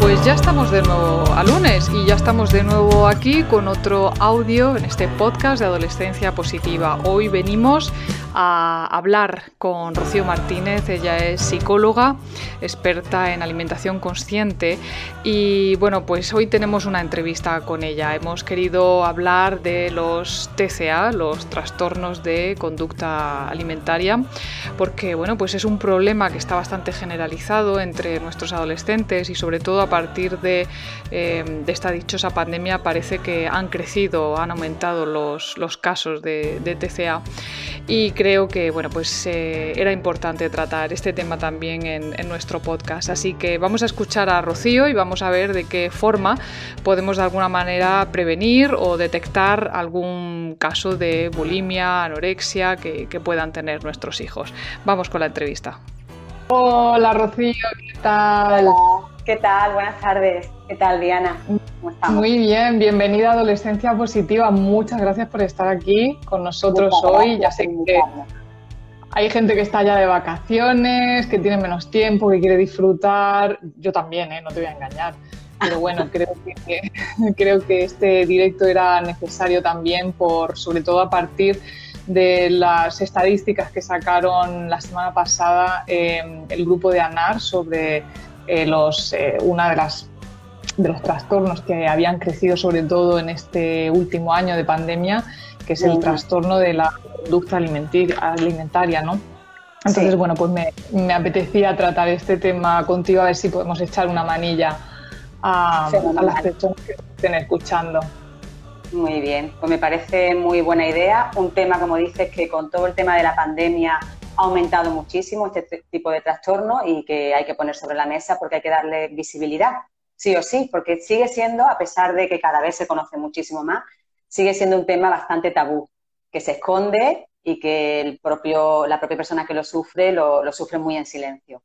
Pues ya estamos de nuevo a lunes y ya estamos de nuevo aquí con otro audio en este podcast de Adolescencia Positiva. Hoy venimos a hablar con Rocío Martínez, ella es psicóloga, experta en alimentación consciente y bueno, pues hoy tenemos una entrevista con ella. Hemos querido hablar de los TCA, los trastornos de conducta alimentaria, porque bueno, pues es un problema que está bastante generalizado entre nuestros adolescentes y sobre todo a partir de, eh, esta dichosa pandemia parece que han crecido, han aumentado los, casos de, TCA y creo que bueno, pues, eh, era importante tratar este tema también en, en, nuestro podcast. Así que vamos a escuchar a Rocío y vamos a ver de qué forma podemos de alguna manera prevenir o detectar algún caso de bulimia, anorexia que, que puedan tener nuestros hijos. Vamos con la entrevista. Hola Rocío, ¿qué tal? ¿Qué tal? Buenas tardes. ¿Qué tal, Diana? Muy bien, bienvenida a Adolescencia Positiva. Muchas gracias por estar aquí con nosotros hoy. Ya sé que hay gente que está ya de vacaciones, que tiene menos tiempo, que quiere disfrutar. Yo también, ¿eh? no te voy a engañar. Pero bueno, creo que, creo que este directo era necesario también, por, sobre todo a partir de las estadísticas que sacaron la semana pasada eh, el grupo de ANAR sobre eh, los, eh, una de las de los trastornos que habían crecido sobre todo en este último año de pandemia, que es el trastorno de la conducta alimentaria, ¿no? Entonces, bueno, pues me, me, apetecía tratar este tema contigo, a ver si podemos echar una manilla a, a las personas que estén escuchando. Muy bien, pues me parece muy buena idea. Un tema, como dices, que con todo el tema de la pandemia ha aumentado muchísimo este tipo de trastorno y que hay que poner sobre la mesa porque hay que darle visibilidad, sí o sí, porque sigue siendo, a pesar de que cada vez se conoce muchísimo más, sigue siendo un tema bastante tabú, que se esconde y que la propia persona que lo sufre lo, sufre muy en silencio.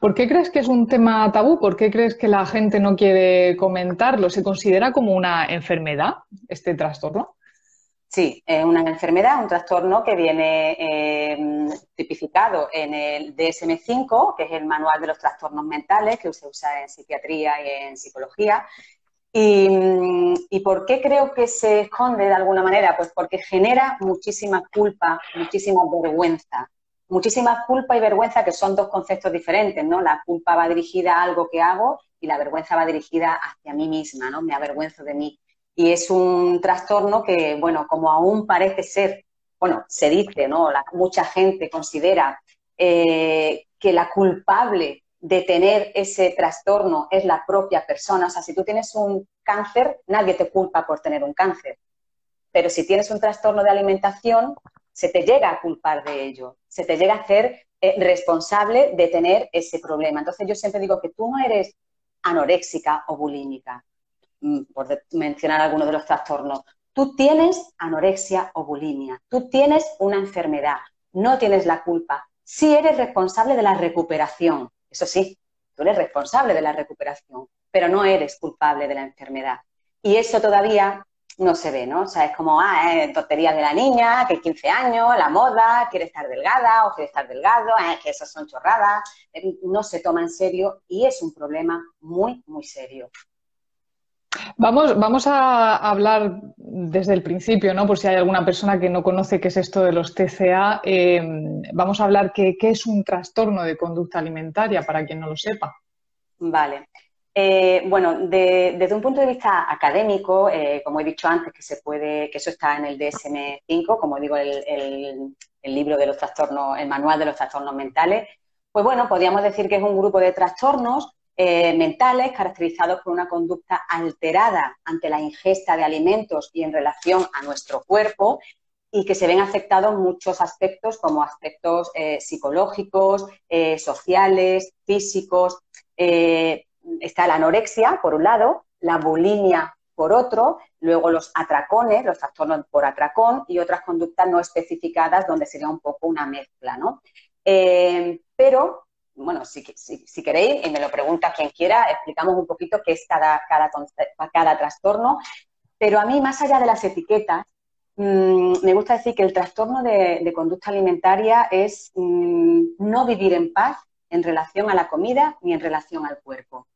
¿Por qué crees que es un tema tabú? ¿Por qué crees que la gente no quiere comentarlo? ¿Se considera como una enfermedad este trastorno? Sí, es una enfermedad, un trastorno que viene eh, tipificado en el DSM-5, que es el Manual de los Trastornos Mentales, que se usa en psiquiatría y en psicología. Y, por qué creo que se esconde de alguna manera? Pues porque genera muchísima culpa, muchísima vergüenza. Muchísima culpa y vergüenza, que son dos conceptos diferentes, ¿no? La culpa va dirigida a algo que hago y la vergüenza va dirigida hacia mí misma, ¿no? Me avergüenzo de mí y es un trastorno que, bueno, como aún parece ser, bueno, se dice, ¿no? mucha gente considera eh, que la culpable de tener ese trastorno es la propia persona. O sea, si tú tienes un cáncer, nadie te culpa por tener un cáncer. Pero si tienes un trastorno de alimentación, se te llega a culpar de ello, se te llega a hacer eh, responsable de tener ese problema. Entonces yo siempre digo que tú no eres anoréxica o bulímica, por mencionar algunos de los trastornos. Tú tienes anorexia o bulimia, tú tienes una enfermedad, no tienes la culpa. Sí eres responsable de la recuperación, eso sí, tú eres responsable de la recuperación, pero no eres culpable de la enfermedad. Y eso todavía no se ve, ¿no? O sea, es como, ah, eh, tonterías de la niña, que 15 años, la moda, quiere estar delgada o quiere estar delgado, eh, que esas son chorradas, eh, no se toma en serio y es un problema muy, muy serio. Vamos, vamos a hablar desde el principio, ¿no? Por si hay alguna persona que no conoce qué es esto de los TCA, em, vamos a hablar qué, es un trastorno de conducta alimentaria, para quien no lo sepa. Vale. Eh, bueno, desde un punto de vista académico, eh, como he dicho antes, que se puede, que eso está en el DSM-5, como digo, el, el libro de los trastornos, el manual de los trastornos mentales, pues bueno, podríamos decir que es un grupo de trastornos eh, mentales caracterizados por una conducta alterada ante la ingesta de alimentos y en relación a nuestro cuerpo y que se ven afectados muchos aspectos como aspectos eh, psicológicos, eh, sociales, físicos. está la anorexia, por un lado, la bulimia por otro, luego los atracones, los trastornos por atracón y otras conductas no especificadas donde sería un poco una mezcla, ¿no? Pero, bueno, si, queréis, y me lo pregunta quien quiera, explicamos un poquito qué es cada, cada, cada trastorno, pero a mí, más allá de las etiquetas, mm, me gusta decir que el trastorno de, conducta alimentaria es mm, no vivir en paz en relación a la comida ni en relación al cuerpo.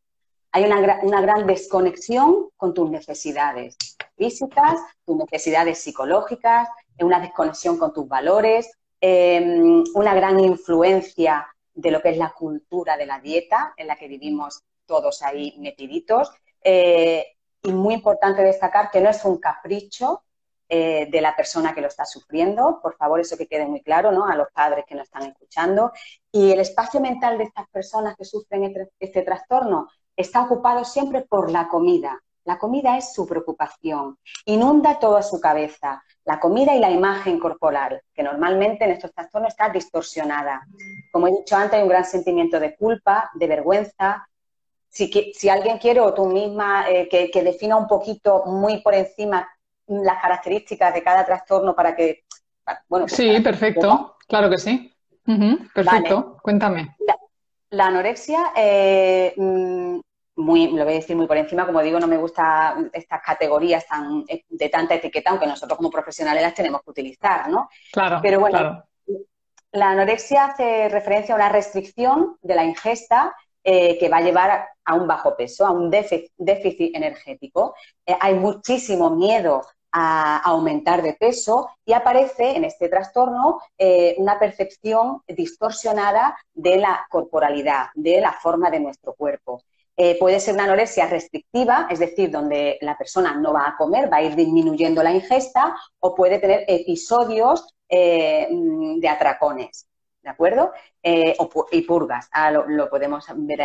Hay una, gran desconexión con tus necesidades físicas, tus necesidades psicológicas, una desconexión con tus valores, em, una gran influencia de lo que es la cultura de la dieta en la que vivimos todos ahí metiditos. Eh, y muy importante destacar que no es un capricho eh, de la persona que lo está sufriendo. Por favor, eso que quede muy claro ¿no? a los padres que nos están escuchando. Y el espacio mental de estas personas que sufren este, este trastorno está ocupado siempre por la comida. La comida es su preocupación, inunda toda su cabeza. La comida y la imagen corporal, que normalmente en estos trastornos está distorsionada. Como he dicho antes, hay un gran sentimiento de culpa, de vergüenza. Si, si alguien quiere o tú misma eh, que, defina un poquito muy por encima las características de cada trastorno para que... Bueno, sí, perfecto, claro que sí. perfecto, cuéntame. La, anorexia eh, mm, muy, lo voy a decir muy por encima, como digo, no me gustan estas categorías tan, de tanta etiqueta, aunque nosotros como profesionales las tenemos que utilizar, ¿no? Claro. Pero bueno, la anorexia hace referencia a una restricción de la ingesta eh, que va a llevar a un bajo peso, a un déficit, energético. Eh, hay muchísimo miedo a aumentar de peso y aparece en este trastorno eh, una percepción distorsionada de la corporalidad, de la forma de nuestro cuerpo. Eh, puede ser una anorexia restrictiva, es decir, donde la persona no va a comer, va a ir disminuyendo la ingesta, o puede tener episodios eh, de atracones, ¿de acuerdo? Eh, y purgas, ah, lo, podemos,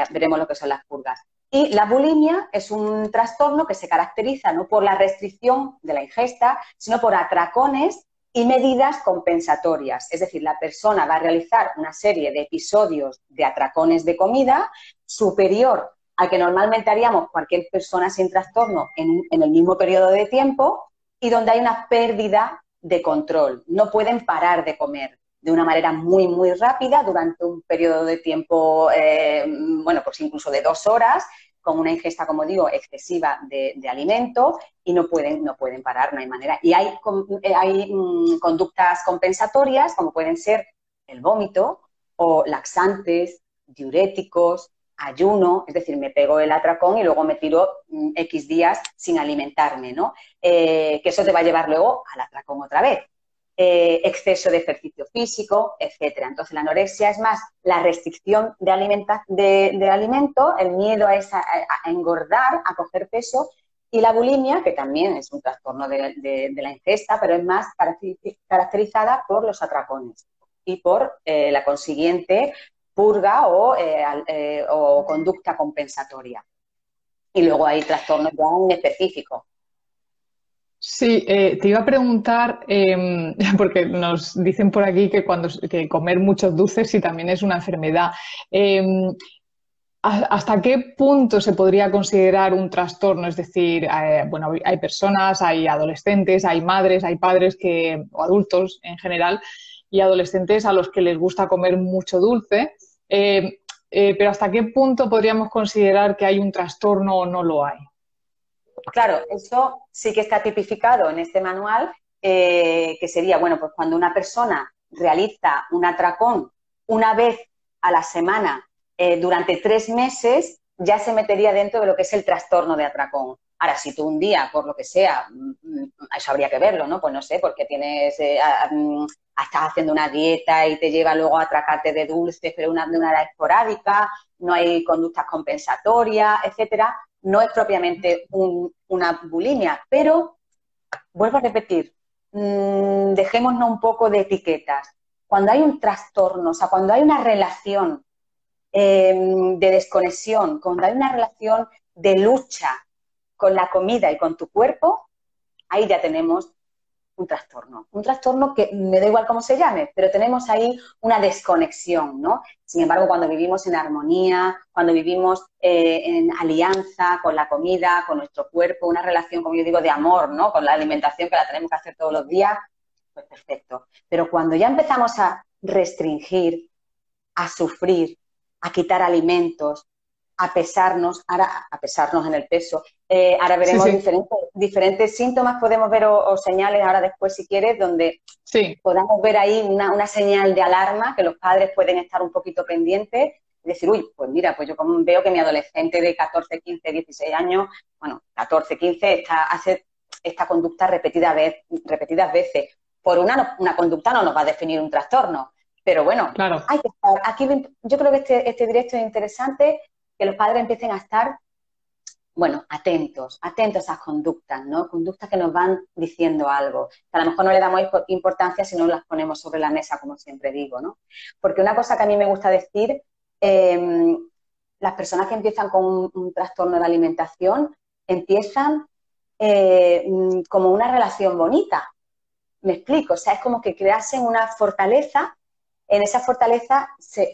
veremos lo que son las purgas. Y la bulimia es un trastorno que se caracteriza no por la restricción de la ingesta, sino por atracones y medidas compensatorias. Es decir, la persona va a realizar una serie de episodios de atracones de comida superior a que normalmente haríamos cualquier persona sin trastorno en, el mismo periodo de tiempo y donde hay una pérdida de control. No pueden parar de comer de una manera muy, muy rápida durante un periodo de tiempo, eh, bueno, pues incluso de dos horas, con una ingesta, como digo, excesiva de, alimento y no pueden, no pueden parar, no hay manera. Y hay, eh, hay mm, conductas compensatorias, como pueden ser el vómito o laxantes, diuréticos, ayuno, es decir, me pego el atracón y luego me tiro mm, X días sin alimentarme, ¿no? Eh, que eso te va a llevar luego al atracón otra vez. Eh, exceso de ejercicio físico, etcétera. Entonces, la anorexia es más la restricción de, alimento, el miedo a, engordar, a coger peso, y la bulimia, que también es un trastorno de, la ingesta, pero es más caracterizada por los atracones y por eh, la consiguiente purga eh, eh, o, conducta compensatoria. Y luego hay trastornos ya en específico. Sí, eh, te iba a preguntar, em, porque nos dicen por aquí que cuando que comer muchos dulces sí también es una enfermedad. Em, ¿Hasta qué punto se podría considerar un trastorno? Es decir, bueno, hay personas, hay adolescentes, hay madres, hay padres que, o adultos en general, y adolescentes a los que les gusta comer mucho dulce. Eh, eh, pero ¿hasta qué punto podríamos considerar que hay un trastorno o no lo hay? Claro, eso sí que está tipificado en este manual, eh, que sería, bueno, pues cuando una persona realiza un atracón una vez a la semana durante tres meses, ya se metería dentro de lo que es el trastorno de atracón. Ahora, si tú un día, por lo que sea, mm, mm, eso habría que verlo, ¿no? Pues no sé, porque tienes, eh, mm, estás haciendo una dieta y te lleva luego a atracarte de dulces, pero una, de una manera esporádica, no hay conductas compensatorias, etcétera. No es propiamente una bulimia, pero vuelvo a repetir, dejémonos un poco de etiquetas. Cuando hay un trastorno, o sea, cuando hay una relación em, de desconexión, cuando hay una relación de lucha con la comida y con tu cuerpo, ahí ya tenemos un trastorno. Un trastorno que me da igual cómo se llame, pero tenemos ahí una desconexión, ¿no? Sin embargo, cuando vivimos en armonía, cuando vivimos eh, en alianza con la comida, con nuestro cuerpo, una relación, como yo digo, de amor, ¿no? Con la alimentación que la tenemos que hacer todos los días, pues perfecto. Pero cuando ya empezamos a restringir, a sufrir, a quitar alimentos, a pesarnos, ahora a pesarnos en el peso. Eh, ahora veremos Diferentes, diferentes síntomas, podemos ver o, señales ahora después si quieres, donde podamos ver ahí una, señal de alarma que los padres pueden estar un poquito pendientes y decir, uy, pues mira, pues yo como veo que mi adolescente de 14, 15, 16 años, bueno, 14, 15, está, hace esta conducta repetida vez, repetidas veces. Por una, una conducta no nos va a definir un trastorno, pero bueno, claro. hay que estar. Aquí yo creo que este, este directo es interesante que los padres empiecen a estar, bueno, atentos, atentos a esas conductas, ¿no? Conductas que nos van diciendo algo, que a lo mejor no le damos importancia si no las ponemos sobre la mesa, como siempre digo, ¿no? Porque una cosa que a mí me gusta decir, em, las personas que empiezan con un, trastorno de alimentación empiezan eh, como una relación bonita. Me explico, o sea, es como que creasen una fortaleza en esa fortaleza se,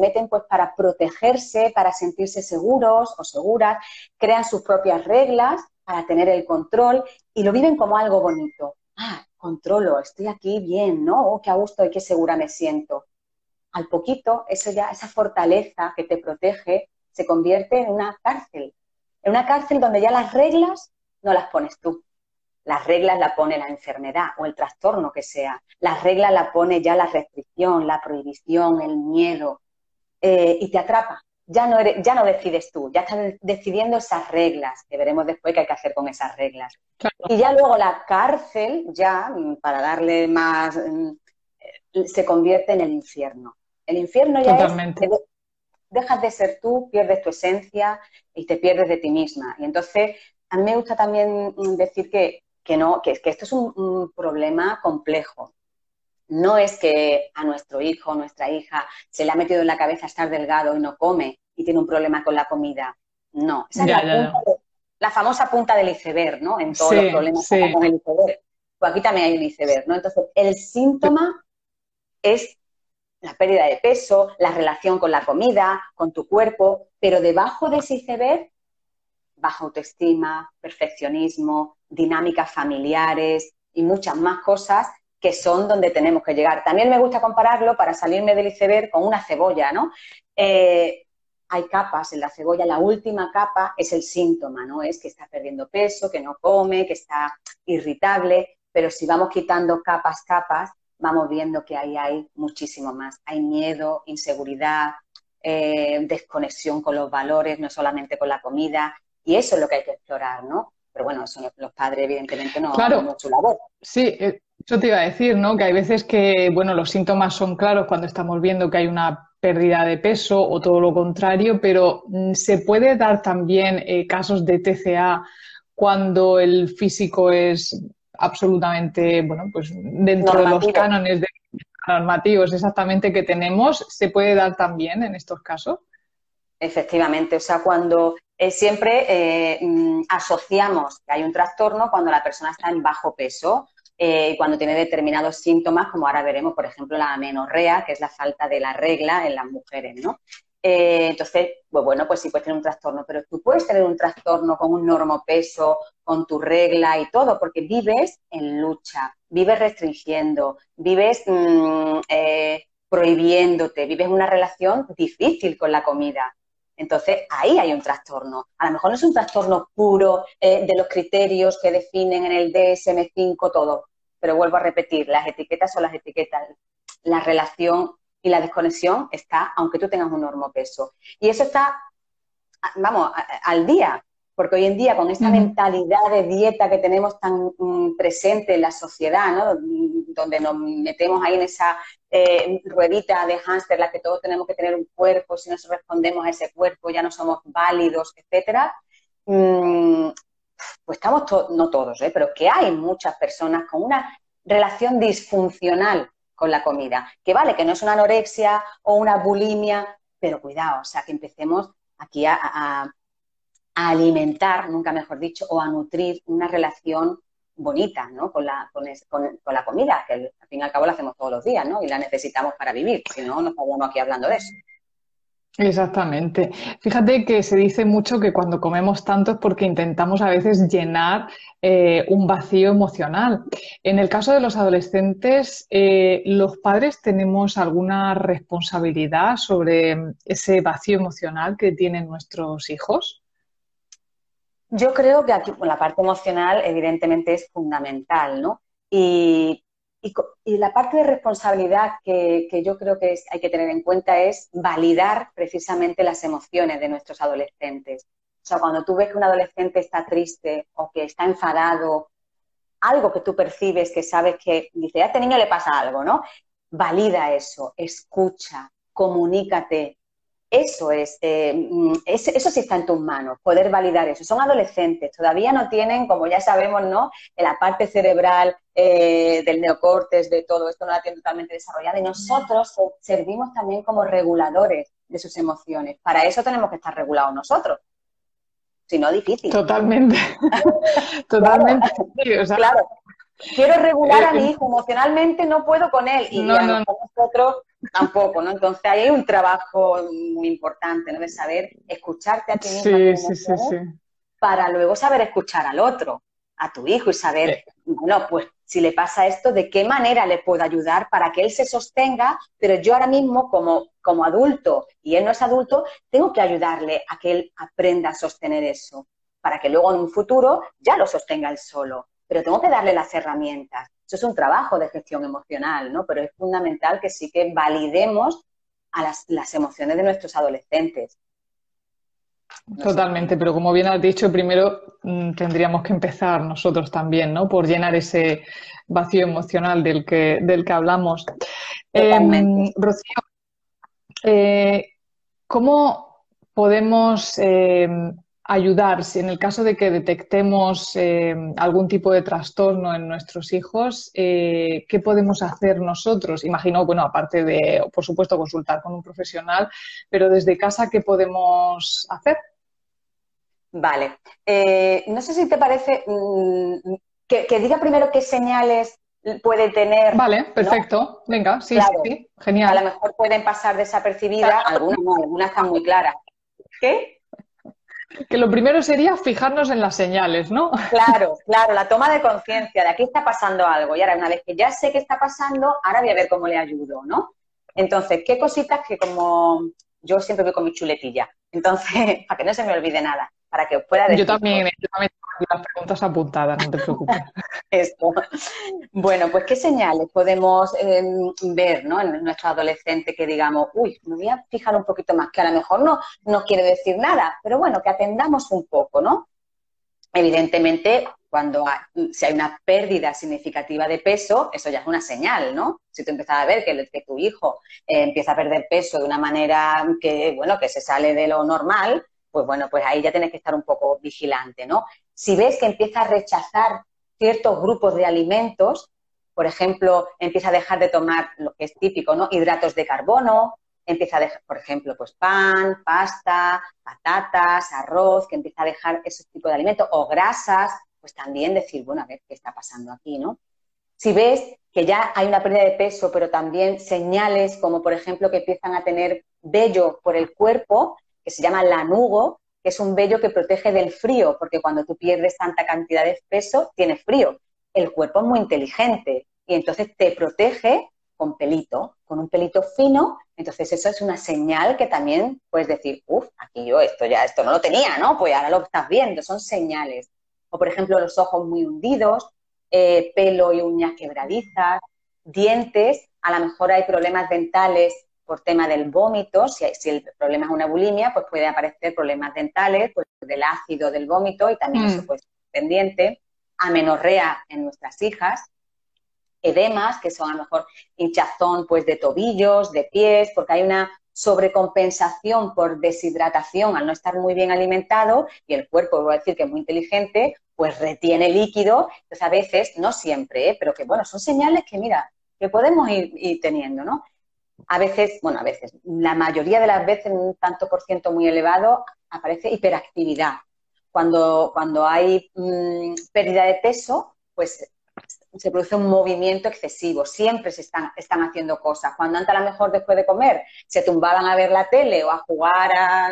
meten pues para protegerse, para sentirse seguros o seguras, crean sus propias reglas para tener el control y lo viven como algo bonito. Ah, controlo, estoy aquí bien, ¿no? Oh, qué a gusto y qué segura me siento. Al poquito, eso ya, esa fortaleza que te protege, se convierte en una cárcel. En una cárcel donde ya las reglas no las pones tú, las reglas la pone la enfermedad o el trastorno que sea. Las reglas la pone ya la restricción, la prohibición, el miedo. Eh, y te atrapa. Ya no, eres, ya no decides tú, ya estás decidiendo esas reglas, que veremos después qué hay que hacer con esas reglas. Y ya luego la cárcel, ya, mm, para darle más, mm, eh, se convierte en el infierno. El infierno ya es dejas de ser tú, pierdes tu esencia y te pierdes de ti misma. Y entonces, a mí me gusta también mm, decir que que no, que, que esto es un, problema complejo. No es que a nuestro hijo o nuestra hija se le ha metido en la cabeza estar delgado y no come y tiene un problema con la comida. No, esa es la, famosa punta del iceberg, ¿no? En todos los problemas con el iceberg. Pues aquí también hay un iceberg, ¿no? Entonces, el síntoma es la pérdida de peso, la relación con la comida, con tu cuerpo, pero debajo de ese iceberg baja autoestima, perfeccionismo, dinámicas familiares y muchas más cosas que son donde tenemos que llegar. También me gusta compararlo para salirme del iceberg con una cebolla, ¿no? Eh, hay capas en la cebolla, la última capa es el síntoma, ¿no? Es que está perdiendo peso, que no come, que está irritable, pero si vamos quitando capas, capas, vamos viendo que ahí hay muchísimo más. Hay miedo, inseguridad, eh, desconexión con los valores, no solamente con la comida, y eso es lo que hay que explorar, ¿no? Pero bueno, eso los padres evidentemente no claro. mucho labor. Sí, eh, yo te iba a decir, ¿no? Que hay veces que, bueno, los síntomas son claros cuando estamos viendo que hay una pérdida de peso o todo lo contrario, pero mm, se puede dar también eh, casos de TCA cuando el físico es absolutamente, bueno, pues dentro de los cánones de normativos exactamente que tenemos, ¿se puede dar también en estos casos? Efectivamente, o sea, cuando eh, siempre eh, mm, asociamos que hay un trastorno cuando la persona está en bajo peso eh, y cuando tiene determinados síntomas, como ahora veremos, por ejemplo, la amenorrea, que es la falta de la regla en las mujeres, ¿no? entonces, pues bueno, pues sí puedes tener un trastorno, pero tú puedes tener un trastorno con un normopeso, con tu regla y todo, porque vives en lucha, vives restringiendo, vives mm, prohibiéndote, vives una relación difícil con la comida. Entonces, ahí hay un trastorno. A lo mejor no es un trastorno puro eh, de los criterios que definen en el DSM5 todo, pero vuelvo a repetir, las etiquetas son las etiquetas. La relación y la desconexión está, aunque tú tengas un normopeso. Y eso está, vamos, al día. Porque hoy en día, con esta mentalidad de dieta que tenemos tan mm, presente en la sociedad, ¿no? donde nos metemos ahí en esa eh, ruedita de hámster, la que todos tenemos que tener un cuerpo, si no respondemos a ese cuerpo ya no somos válidos, etcétera, mm, pues estamos, no todos, ¿eh? pero que hay muchas personas con una relación disfuncional con la comida. Que vale, que no es una anorexia o una bulimia, pero cuidado, o sea, que empecemos aquí a a alimentar, nunca mejor dicho, o a nutrir una relación bonita, ¿no? Con la, con, con, la comida, que al fin y al cabo la hacemos todos los días, ¿no? Y la necesitamos para vivir, si no, no estaríamos aquí hablando de eso. Exactamente. Fíjate que se dice mucho que cuando comemos tanto es porque intentamos a veces llenar eh, un vacío emocional. En el caso de los adolescentes, eh, ¿los padres tenemos alguna responsabilidad sobre ese vacío emocional que tienen nuestros hijos? Yo creo que aquí la parte emocional evidentemente es fundamental, ¿no? Y y, la parte de responsabilidad que, yo creo que hay que tener en cuenta es validar precisamente las emociones de nuestros adolescentes. O sea, cuando tú ves que un adolescente está triste o que está enfadado, algo que tú percibes, que sabes que dice, a este niño le pasa algo, ¿no? Valida eso, escucha, comunícate, eso es, eh, mm, es, eso sí está en tus manos, poder validar eso. Son adolescentes, todavía no tienen, como ya sabemos, ¿no? La parte cerebral eh, del neocortes, de todo esto no la tienen totalmente desarrollada y nosotros servimos también como reguladores de sus emociones. Para eso tenemos que estar regulados nosotros. Si no, difícil. Totalmente. Totalmente. claro. Quiero regular a mi hijo emocionalmente, no puedo con él. Y no, nosotros tampoco, ¿no? Entonces ahí hay un trabajo muy importante, ¿no? De saber escucharte a ti mismo para luego saber escuchar al otro, a tu hijo y saber, bueno, pues si le pasa esto, de qué manera le puedo ayudar para que él se sostenga, pero yo ahora mismo como, como adulto y él no es adulto, tengo que ayudarle a que él aprenda a sostener eso, para que luego en un futuro ya lo sostenga él solo. Pero tengo que darle las herramientas. Eso es un trabajo de gestión emocional, ¿no? Pero es fundamental que sí que validemos a las, emociones de nuestros adolescentes. Totalmente, pero como bien has dicho, primero mm, tendríamos que empezar nosotros también, ¿no? Por llenar ese vacío emocional del que, del que hablamos. Em, Rocío, eh, ¿cómo podemos em, ayudar en el caso de que detectemos eh, algún tipo de trastorno en nuestros hijos, eh, ¿qué podemos hacer nosotros? Imagino, bueno, aparte de, por supuesto, consultar con un profesional, pero desde casa, ¿qué podemos hacer? Vale. Eh, no sé si te parece mm, que, diga primero qué señales puede tener. Vale, perfecto. Venga, sí, sí, genial. A lo mejor pueden pasar desapercibidas, algunas no, algunas están muy claras. ¿Qué? Que lo primero sería fijarnos en las señales, ¿no? Claro, claro, la toma de conciencia de aquí está pasando algo. Y ahora, una vez que ya sé qué está pasando, ahora voy a ver cómo le ayudo, ¿no? Entonces, ¿qué cositas que como yo siempre voy con mi chuletilla? Entonces, para que no se me olvide nada para que pueda decir. Yo también, yo también las preguntas apuntadas, no te preocupes. Bueno, pues qué señales podemos em, ver ¿no? en nuestro adolescente que digamos, uy, me voy a fijar un poquito más, que a lo mejor no, no quiere decir nada, pero bueno, que atendamos un poco, ¿no? Evidentemente, cuando hay, si hay una pérdida significativa de peso, eso ya es una señal, ¿no? Si tú empiezas a ver que, que tu hijo eh, empieza a perder peso de una manera que, bueno, que se sale de lo normal, pues bueno, pues ahí ya tienes que estar un poco vigilante, ¿no? Si ves que empieza a rechazar ciertos grupos de alimentos, por ejemplo, empieza a dejar de tomar lo que es típico, ¿no? Hidratos de carbono, empieza a dejar, por ejemplo, pues pan, pasta, patatas, arroz, que empieza a dejar ese tipo de alimentos, o grasas, pues también decir, bueno, a ver qué está pasando aquí, ¿no? Si ves que ya hay una pérdida de peso, pero también señales como, por ejemplo, que empiezan a tener vello por el cuerpo, que se llama lanugo, es un vello que protege del frío, porque cuando tú pierdes tanta cantidad de peso, tienes frío. El cuerpo es muy inteligente y entonces te protege con pelito, con un pelito fino. Entonces eso es una señal que también puedes decir, uff, aquí yo esto ya, esto no lo tenía, ¿no? Pues ahora lo estás viendo, son señales. O por ejemplo los ojos muy hundidos, eh, pelo y uñas quebradizas, dientes, a lo mejor hay problemas dentales por tema del vómito, si, si, el problema es una bulimia, pues puede aparecer problemas dentales, pues del ácido del vómito y también eso mm. puede ser pendiente, amenorrea en nuestras hijas, edemas, que son a lo mejor hinchazón pues de tobillos, de pies, porque hay una sobrecompensación por deshidratación al no estar muy bien alimentado y el cuerpo, voy a decir que es muy inteligente, pues retiene líquido. Entonces a veces, no siempre, ¿eh? pero que bueno, son señales que mira, que podemos ir, ir teniendo, ¿no? A veces, bueno, a veces, la mayoría de las veces, en un tanto por ciento muy elevado, aparece hiperactividad. Cuando, cuando hay mm, pérdida de peso, pues se produce un movimiento excesivo, siempre se están, están haciendo cosas. Cuando antes a lo mejor después de comer se tumbaban a ver la tele o a jugar a,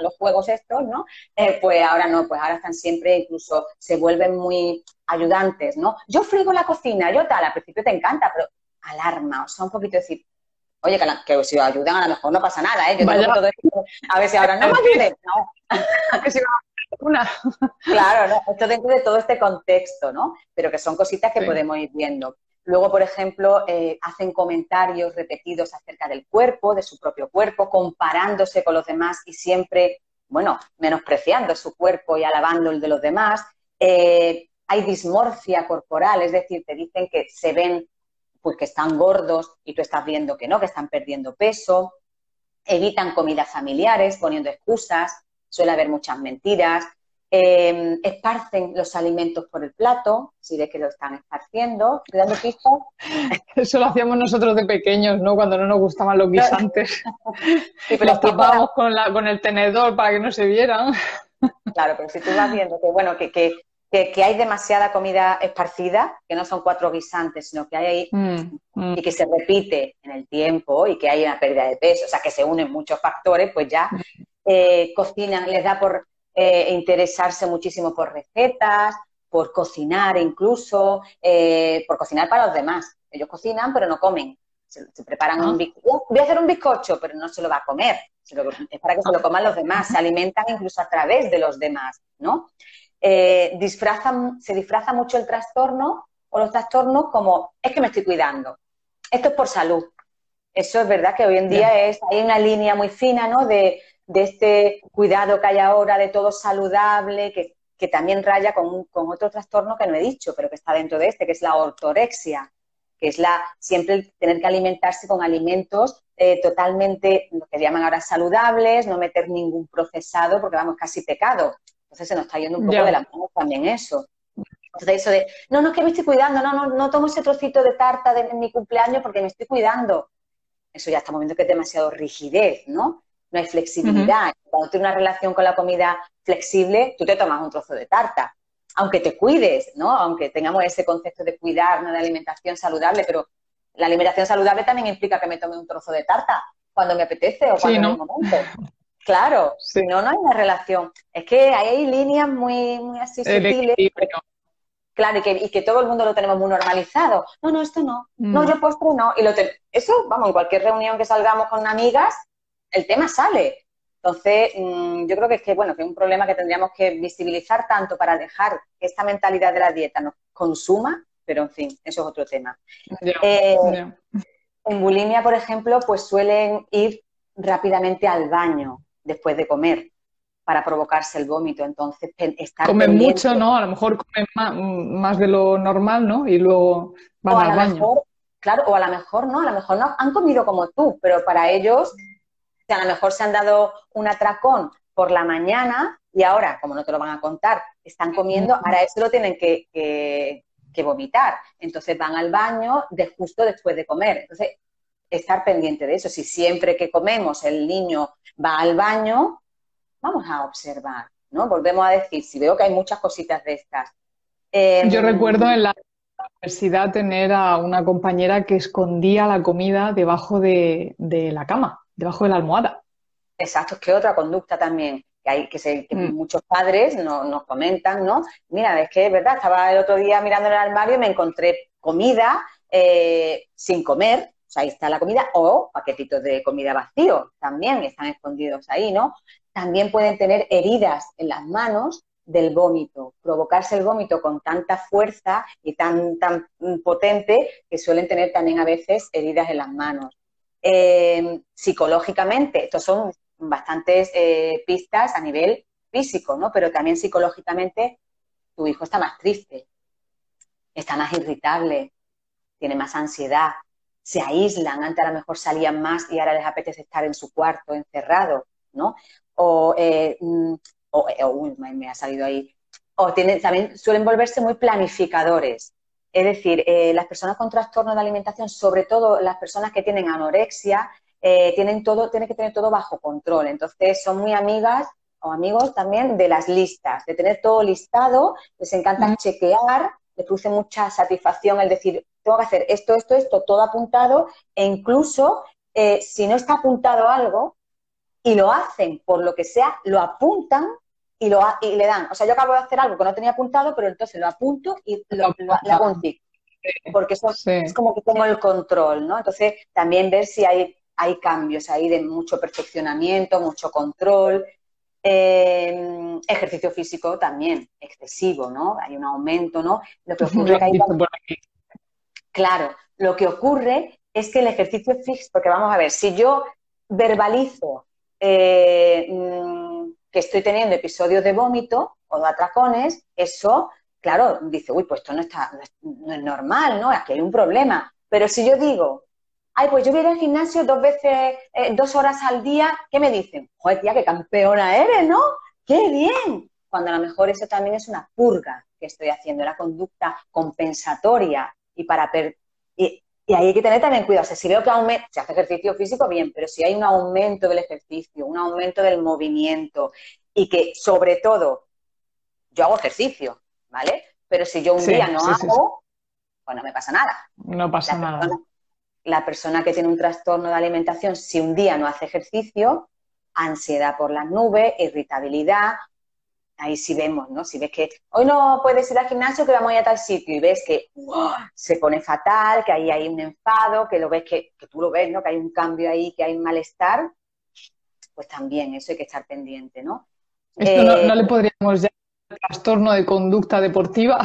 los juegos estos, ¿no? Eh, pues ahora no, pues ahora están siempre, incluso se vuelven muy ayudantes, ¿no? Yo frigo la cocina, yo tal, al principio te encanta, pero alarma, o sea, un poquito decir, oye, que, si os ayudan a lo mejor no pasa nada, ¿eh? Yo tengo todo esto, a ver si ahora no me ayuden, no. que si una. claro, ¿no? Esto dentro de todo este contexto, ¿no? Pero que son cositas que podemos ir viendo. Luego, por ejemplo, eh, hacen comentarios repetidos acerca del cuerpo, de su propio cuerpo, comparándose con los demás y siempre, bueno, menospreciando su cuerpo y alabando el de los demás. Eh, hay dismorfia corporal, es decir, te dicen que se ven, pues que están gordos y tú estás viendo que no, que están perdiendo peso. Evitan comidas familiares poniendo excusas suele haber muchas mentiras, em, esparcen los alimentos por el plato, si ves que lo están esparciendo, dando pistas. Eso lo hacíamos nosotros de pequeños, ¿no? Cuando no nos gustaban los guisantes. Sí, pero los tapábamos con, con el tenedor para que no se vieran. Claro, pero si tú vas viendo que, bueno, que, que, que, hay demasiada comida esparcida, que no son cuatro guisantes, sino que hay ahí mm, mm. y que se repite en el tiempo y que hay una pérdida de peso, o sea, que se unen muchos factores, pues ya eh, cocinan, les da por eh, interesarse muchísimo por recetas, por cocinar incluso, eh, por cocinar para los demás. Ellos cocinan, pero no comen. Se, preparan un ah. Voy a hacer un bizcocho, pero no se lo va a comer. es para que se lo coman los demás. Se alimentan incluso a través de los demás, ¿no? Disfrazan, se disfraza mucho el trastorno o los trastornos como es que me estoy cuidando. Esto es por salud. Eso es verdad que hoy en día es, hay una línea muy fina, ¿no? De, de este cuidado que hay ahora de todo saludable, que, también raya con, otro trastorno que no he dicho, pero que está dentro de este, que es la ortorexia, que es la siempre tener que alimentarse con alimentos eh, totalmente, lo que llaman ahora saludables, no meter ningún procesado, porque vamos, casi pecado. Entonces se nos está yendo un poco de la mano también eso. Entonces eso de, no, no, que me estoy cuidando, no, no, no tomo ese trocito de tarta de mi cumpleaños porque me estoy cuidando. Eso ya estamos viendo que es demasiado rigidez, ¿no? no hay flexibilidad. Cuando tienes una relación con la comida flexible, tú te tomas un trozo de tarta, aunque te cuides, ¿no? Aunque tengamos ese concepto de cuidar, de alimentación saludable, pero la alimentación saludable también implica que me tome un trozo de tarta cuando me apetece o cuando sí, momento. Claro, si no, no hay una relación. Es que hay líneas muy, muy así sutiles. Claro, y que, y que, todo el mundo lo tenemos muy normalizado. No, no, esto no. No, mm. yo postre no. Y lo Eso, vamos, en cualquier reunión que salgamos con amigas, el tema sale. Entonces, mm, yo creo que es que, bueno, que es un problema que tendríamos que visibilizar tanto para dejar que esta mentalidad de la dieta nos consuma, pero en fin, eso es otro tema. Eh, en bulimia, por ejemplo, pues suelen ir rápidamente al baño después de comer para provocarse el vómito. Entonces, estar Comen mucho, ¿no? A lo mejor comen más, de lo normal, ¿no? Y luego van al baño. claro, o a lo mejor no, a lo mejor no han comido como tú, pero para ellos a lo mejor se han dado un atracón por la mañana y ahora, como no te lo van a contar, están comiendo, ahora eso lo tienen que, vomitar. Entonces van al baño de justo después de comer. Entonces, estar pendiente de eso. Si siempre que comemos el niño va al baño, vamos a observar, ¿no? Volvemos a decir, si veo que hay muchas cositas de estas. Yo em, recuerdo en la universidad tener a una compañera que escondía la comida debajo de la cama debajo de la almohada. Exacto, es que otra conducta también que hay que, mm. muchos padres nos comentan, ¿no? Mira, es que es verdad, estaba el otro día mirando en el armario y me encontré comida eh, sin comer, ahí está la comida, o paquetitos de comida vacío, también están escondidos ahí, ¿no? También pueden tener heridas en las manos del vómito, provocarse el vómito con tanta fuerza y tan, tan potente que suelen tener también a veces heridas en las manos. Eh, psicológicamente, estos son bastantes eh, pistas a nivel físico, ¿no? Pero también psicológicamente tu hijo está más triste, está más irritable, tiene más ansiedad, se aíslan, antes a lo mejor salían más y ahora les apetece estar en su cuarto encerrado, ¿no? O, eh, mm, me ha salido ahí, o tienen, también suelen volverse muy planificadores, es decir, eh, las personas con trastorno de alimentación, sobre todo las personas que tienen anorexia, eh, tienen todo, tienen que tener todo bajo control. Entonces, son muy amigas o amigos también de las listas, de tener todo listado, les encanta chequear le produce mucha satisfacción el decir, tengo que hacer esto, esto, esto, todo apuntado, e incluso eh, si no está apuntado algo y lo hacen por lo que sea, lo apuntan y, lo, y le dan. O sea, yo acabo de hacer algo que no tenía apuntado, pero entonces lo apunto y lo, le hago un tic. Porque eso es como que tengo el control, ¿no? Entonces, también ver si hay, hay cambios ahí de mucho perfeccionamiento, mucho control. Eh, ejercicio físico también excesivo, ¿no? Hay un aumento, ¿no? Lo que ocurre Claro, lo que ocurre es que el ejercicio físico, porque vamos a ver, si yo verbalizo eh, mm, que estoy teniendo episodios de vómito o de atracones, eso, claro, dice, uy, pues esto no, está, no es normal, ¿no? Aquí hay un problema. Pero si yo digo, ay, pues yo voy al gimnasio dos veces, eh, dos horas al día, ¿qué me dicen? Joder, tía, qué campeona eres, ¿no? ¡Qué bien! Cuando a lo mejor eso también es una purga que estoy haciendo, la conducta compensatoria y para y, ahí hay que tener también cuidado. si veo que aumenta, se hace ejercicio físico, bien, pero si hay un aumento del ejercicio, un aumento del movimiento y que sobre todo yo hago ejercicio, ¿vale? Pero si yo un día no hago, pues no me pasa nada. No pasa nada la persona que tiene un trastorno de alimentación, si un día no hace ejercicio, ansiedad por las nubes, irritabilidad, ahí sí vemos, ¿no? Si ves que hoy no puedes ir al gimnasio, que vamos a ir a tal sitio y ves que se pone fatal, que ahí hay un enfado, que lo ves que, tú lo ves, ¿no? Que hay un cambio ahí, que hay un malestar, pues también eso hay que estar pendiente, ¿no? Esto no, no, le eh, podríamos llamar trastorno de conducta deportiva.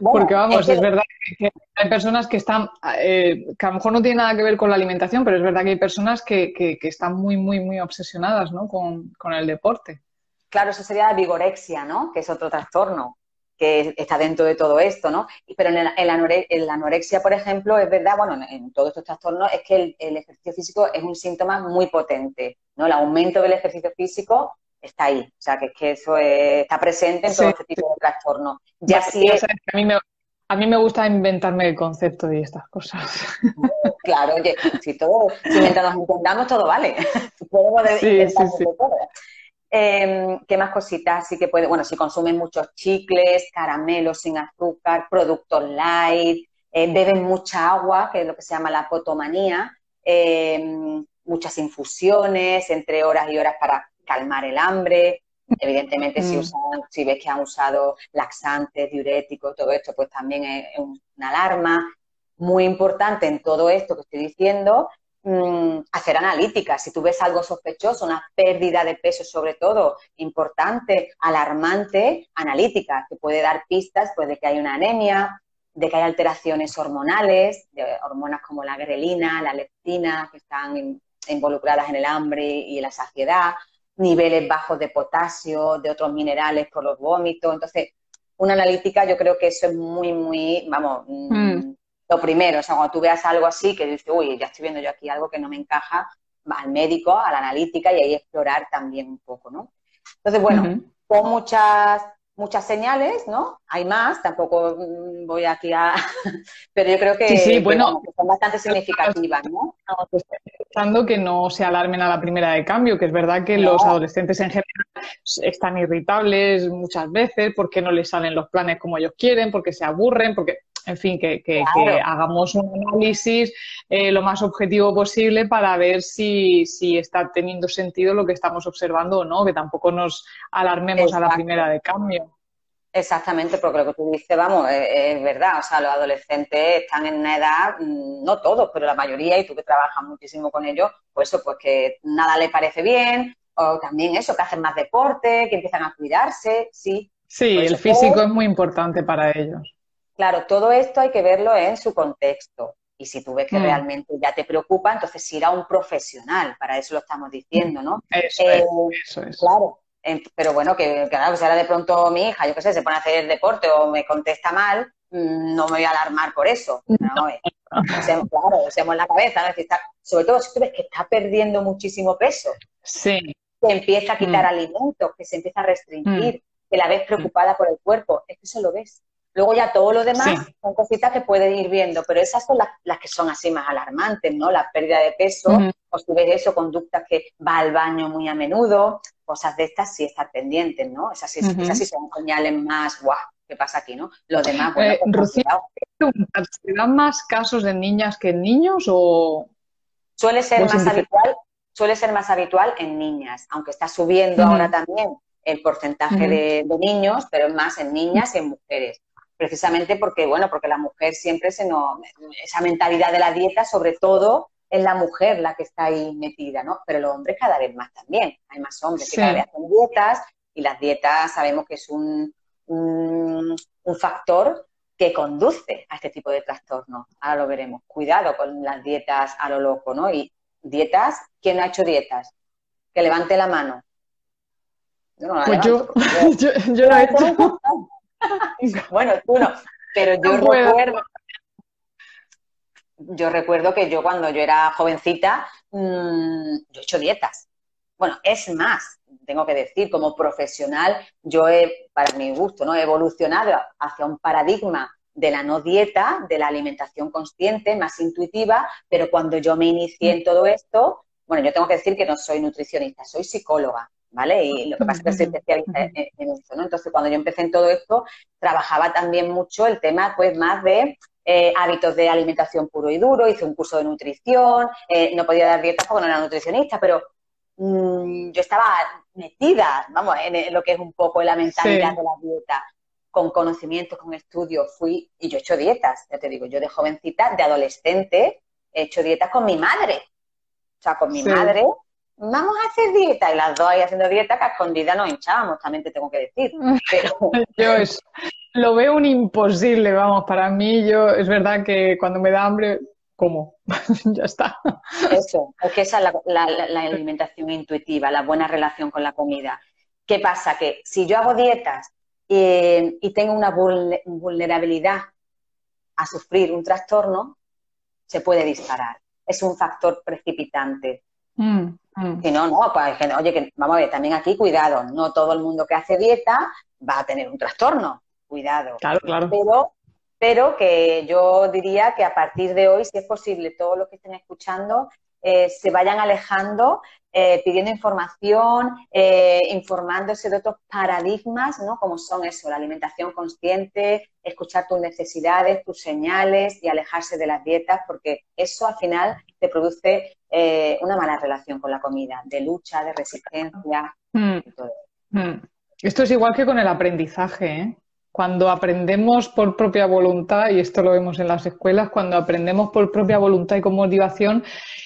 Porque vamos, es, verdad que hay personas que están, eh, que a lo mejor no tiene nada que ver con la alimentación, pero es verdad que hay personas que, que, están muy, muy, muy obsesionadas ¿no? con, el deporte. Claro, eso sería la vigorexia, ¿no? Que es otro trastorno que está dentro de todo esto, ¿no? Pero en, la anorexia, por ejemplo, es verdad, bueno, en, todos estos trastornos es que el, ejercicio físico es un síntoma muy potente, ¿no? El aumento del ejercicio físico está ahí. O sea, que es que eso está presente en todo este tipo de trastornos. Ya sí es... a, mí me, a mí me gusta inventarme el concepto y estas cosas. Claro, oye, si, todo, si mientras nos intentamos todo vale. Podemos sí, sí, sí. todo. Em, ¿Qué más cositas? Sí que puede, bueno, si consumen muchos chicles, caramelos sin azúcar, productos light, eh, beben mucha agua, que es lo que se llama la potomanía, em, muchas infusiones, entre horas y horas para calmar el hambre. Evidentemente, si, mm. si ves que han usado laxantes, diuréticos, todo esto, pues también es, una alarma. Muy importante en todo esto que estoy diciendo, mm, hacer analíticas. Si tú ves algo sospechoso, una pérdida de peso sobre todo, importante, alarmante, analítica, que puede dar pistas pues, de que hay una anemia, de que hay alteraciones hormonales, de hormonas como la grelina, la leptina, que están involucradas en el hambre y la saciedad, niveles bajos de potasio, de otros minerales por los vómitos. Entonces, una analítica yo creo que eso es muy, muy, vamos, mm, mm. Lo primero. O sea, cuando tú veas algo así que dices, uy, ya estoy viendo yo aquí algo que no me encaja, va al médico, a la analítica y ahí explorar también un poco, ¿no? Entonces, bueno, con muchas muchas señales, ¿no? Hay más, tampoco mm, voy aquí a... Pero yo creo que, sí, bueno, son bastante significativas, ¿no? Pensando que no se alarmen a la primera de cambio, que es verdad que los adolescentes en general están irritables muchas veces porque no les salen los planes como ellos quieren, porque se aburren, porque en fin, que, que, hagamos un análisis eh, lo más objetivo posible para ver si, si, está teniendo sentido lo que estamos observando o no, que tampoco nos alarmemos a la primera de cambio. Exactamente, porque lo que tú dices, vamos, es, verdad, o sea, los adolescentes están en una edad, mm, no todos, pero la mayoría, y tú que trabajas muchísimo con ellos, pues eso, pues que nada les parece bien, o también eso, que hacen más deporte, que empiezan a cuidarse, sí. Sí, el físico es muy importante para ellos. Claro, todo esto hay que verlo en su contexto. Y si tú ves que mm. realmente ya te preocupa, entonces ir a un profesional, para eso lo estamos diciendo, ¿no? Eso es, eh, eso es. Claro, pero bueno, que claro, si ahora de pronto mi hija, yo qué sé, se pone a hacer deporte o me contesta mal, mm, no me voy a alarmar por eso. No, eh, claro, seamos la cabeza, ¿no? sobre todo si tú ves que está perdiendo muchísimo peso. Sí. Que empieza a quitar mm. alimentos, que se empieza a restringir, que la ves preocupada por el cuerpo, es que eso lo ves. Luego ya todo lo demás son cositas que pueden ir viendo, pero esas son las, que son así más alarmantes, ¿no? La pérdida de peso, o si ves eso, conductas que va al baño muy a menudo, cosas de estas sí estar pendientes, ¿no? Esas sí, son señales más, guau, ¿qué pasa aquí, no? Lo demás, bueno, eh, pues, ¿se dan más casos en niñas que en niños o...? Suele ser más habitual, suele ser más habitual en niñas, aunque está subiendo ahora también el porcentaje de, niños, pero es más en niñas y en mujeres. Precisamente porque, bueno, porque la mujer siempre se nos, esa mentalidad de la dieta, sobre todo, es la mujer la que está ahí metida, ¿no? Pero los hombres cada vez más también. Hay más hombres que cada vez hacen dietas y las dietas sabemos que es un, un, factor que conduce a este tipo de trastornos. Ahora lo veremos. Cuidado con las dietas a lo loco, ¿no? Y dietas, ¿quién ha hecho dietas? Que levante la mano. pues yo, yo, yo, he hecho. bueno, tú no, pero yo recuerdo, yo recuerdo que yo cuando yo era jovencita, mm, yo he hecho dietas. Bueno, es más, tengo que decir, como profesional, yo he, para mi gusto, ¿no? he evolucionado hacia un paradigma de la no dieta, de la alimentación consciente, más intuitiva, pero cuando yo me inicié en todo esto, bueno, yo tengo que decir que no soy nutricionista, soy psicóloga, ¿vale? Y lo que pasa es que soy especialista en, en eso, ¿no? Entonces, cuando yo empecé en todo esto, trabajaba también mucho el tema, pues, más de eh, hábitos de alimentación puro y duro, hice un curso de nutrición, eh, no podía dar dietas porque no era nutricionista, pero mm, yo estaba metida, vamos, en, lo que es un poco la mentalidad de la dieta, con conocimientos, con estudios, fui y yo he hecho dietas, ya te digo, yo de jovencita, de adolescente, he hecho dietas con mi madre, o sea, con mi madre, vamos a hacer dieta, y las dos ahí haciendo dieta, que a escondida nos hinchábamos, también te tengo que decir. Pero... yo es, lo veo un imposible, vamos, para mí yo es verdad que cuando me da hambre, como, ya está. Eso, es que esa es la, alimentación intuitiva, la buena relación con la comida. ¿Qué pasa? Que si yo hago dietas y, tengo una vulnerabilidad a sufrir un trastorno, se puede disparar. Es un factor precipitante. Mm, mm. Si no, no, pues, oye, que, vamos a ver, también aquí cuidado, no todo el mundo que hace dieta va a tener un trastorno cuidado. Claro, claro. Pero, pero que yo diría que a partir de hoy, si es posible, todos los que estén escuchando eh, se vayan alejando, eh, pidiendo información, eh, informándose de otros paradigmas, ¿no? Como son eso, la alimentación consciente, escuchar tus necesidades, tus señales y alejarse de las dietas, porque eso al final te produce una mala relación con la comida, de lucha, de resistencia. Hmm. Hmm. Esto es igual que con el aprendizaje, ¿eh? Cuando aprendemos por propia voluntad, y esto lo vemos en las escuelas, cuando aprendemos por propia voluntad y con motivación,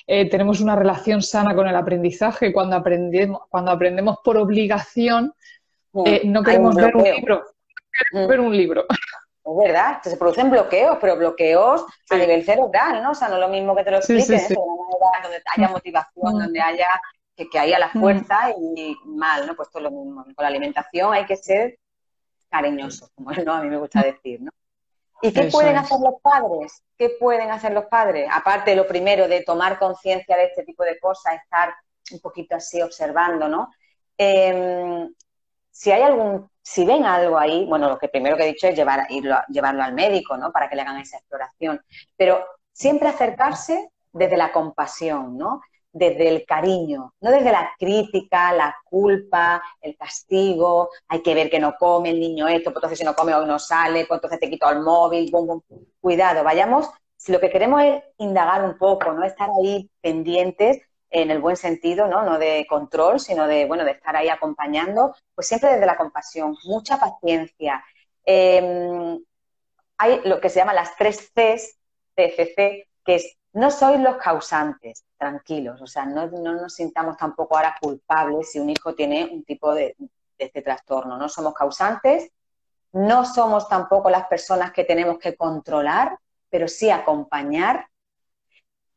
eh, tenemos una relación sana con el aprendizaje. Cuando aprendemos, cuando aprendemos por obligación, eh, no queremos ver un libro. Queremos ver un libro. Es verdad, se producen bloqueos, pero bloqueos a nivel cerebral, ¿no? O sea, no es lo mismo que te lo expliquen, ¿eh? de una manera donde haya motivación, donde haya que, que haya la fuerza y mal, ¿no? Pues todo lo mismo. Con la alimentación hay que ser cariñoso, como a mí me gusta decir, ¿no? ¿Y qué pueden hacer los padres? ¿Qué pueden hacer los padres? Aparte de lo primero de tomar conciencia de este tipo de cosas, estar un poquito así observando, ¿no? Em, si hay algún, si ven algo ahí, bueno, lo que primero que he dicho es llevar, irlo, llevarlo al médico, ¿no? Para que le hagan esa exploración. Pero siempre acercarse desde la compasión, ¿no? Desde el cariño, no desde la crítica, la culpa, el castigo, hay que ver que no come el niño esto, pues entonces si no come hoy no sale, pues entonces te quito el móvil, cuidado, vayamos, si lo que queremos es indagar un poco, no estar ahí pendientes en el buen sentido, ¿no? No de control, sino de, bueno, de estar ahí acompañando, pues siempre desde la compasión, mucha paciencia. Em, hay lo que se llama las tres Cs, CFC, que es no sois los causantes, tranquilos, o sea, no, nos sintamos tampoco ahora culpables si un hijo tiene un tipo de, este trastorno. No somos causantes, no somos tampoco las personas que tenemos que controlar, pero sí acompañar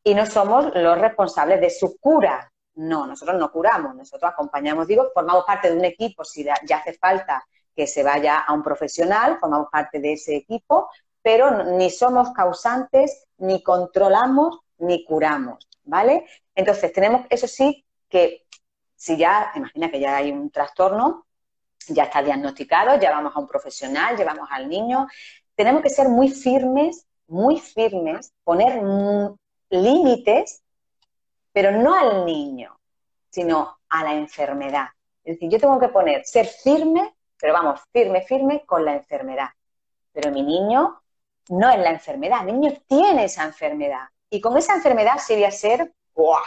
y no somos los responsables de su cura. No, nosotros no curamos, nosotros acompañamos, digo, formamos parte de un equipo, si ya hace falta que se vaya a un profesional, formamos parte de ese equipo, pero ni somos causantes, ni controlamos, ni curamos, ¿vale? Entonces, tenemos, eso sí, que si ya, imagina que ya hay un trastorno, ya está diagnosticado, ya vamos a un profesional, llevamos al niño, tenemos que ser muy firmes, muy firmes, poner límites, pero no al niño, sino a la enfermedad. Es decir, yo tengo que poner, ser firme, pero vamos, firme, firme con la enfermedad pero mi niño no es la enfermedad, mi niño tiene esa enfermedad. Y con esa enfermedad sí voy a ser, ¡buah!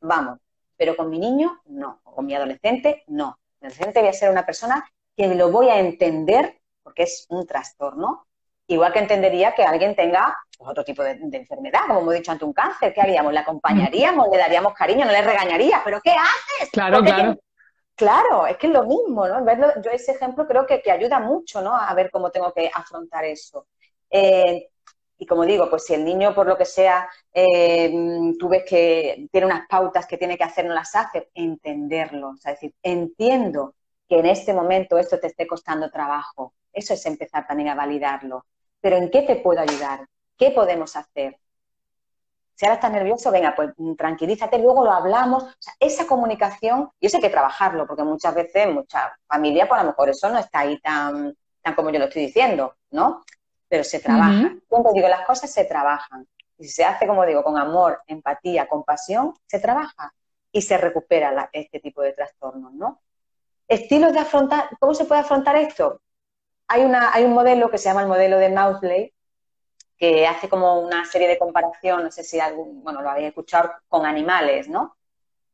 vamos, pero con mi niño no, o con mi adolescente no. Mi adolescente voy a ser una persona que lo voy a entender porque es un trastorno, igual que entendería que alguien tenga pues, otro tipo de, enfermedad, como hemos dicho ante un cáncer, ¿qué haríamos? ¿Le acompañaríamos? ¿Le daríamos cariño? ¿No le regañaría? ¿Pero qué haces? Claro, claro. Claro, es que es lo mismo, ¿no? Verlo, yo ese ejemplo creo que, que, ayuda mucho, ¿no? A ver cómo tengo que afrontar eso. Eh, y como digo, pues si el niño, por lo que sea, eh, tú ves que tiene unas pautas que tiene que hacer, no las hace, entenderlo. O sea, decir, entiendo que en este momento esto te esté costando trabajo. Eso es empezar también a validarlo. Pero ¿en qué te puedo ayudar? ¿Qué podemos hacer? Si ahora estás nervioso, venga, pues mm, tranquilízate, luego lo hablamos. O sea, esa comunicación, y eso hay que trabajarlo, porque muchas veces, mucha familia, pues a lo mejor eso no está ahí tan, tan como yo lo estoy diciendo, ¿no? Pero se trabaja. Cuando digo, las cosas se trabajan. Y si se hace, como digo, con amor, empatía, compasión, se trabaja y se recupera este tipo de trastornos, ¿no? Estilos de afrontar, ¿cómo se puede afrontar esto? Hay, una, hay un modelo que se llama el modelo de Mausley, que hace como una serie de comparación, no sé si algún, bueno, lo habéis escuchado, con animales, ¿no?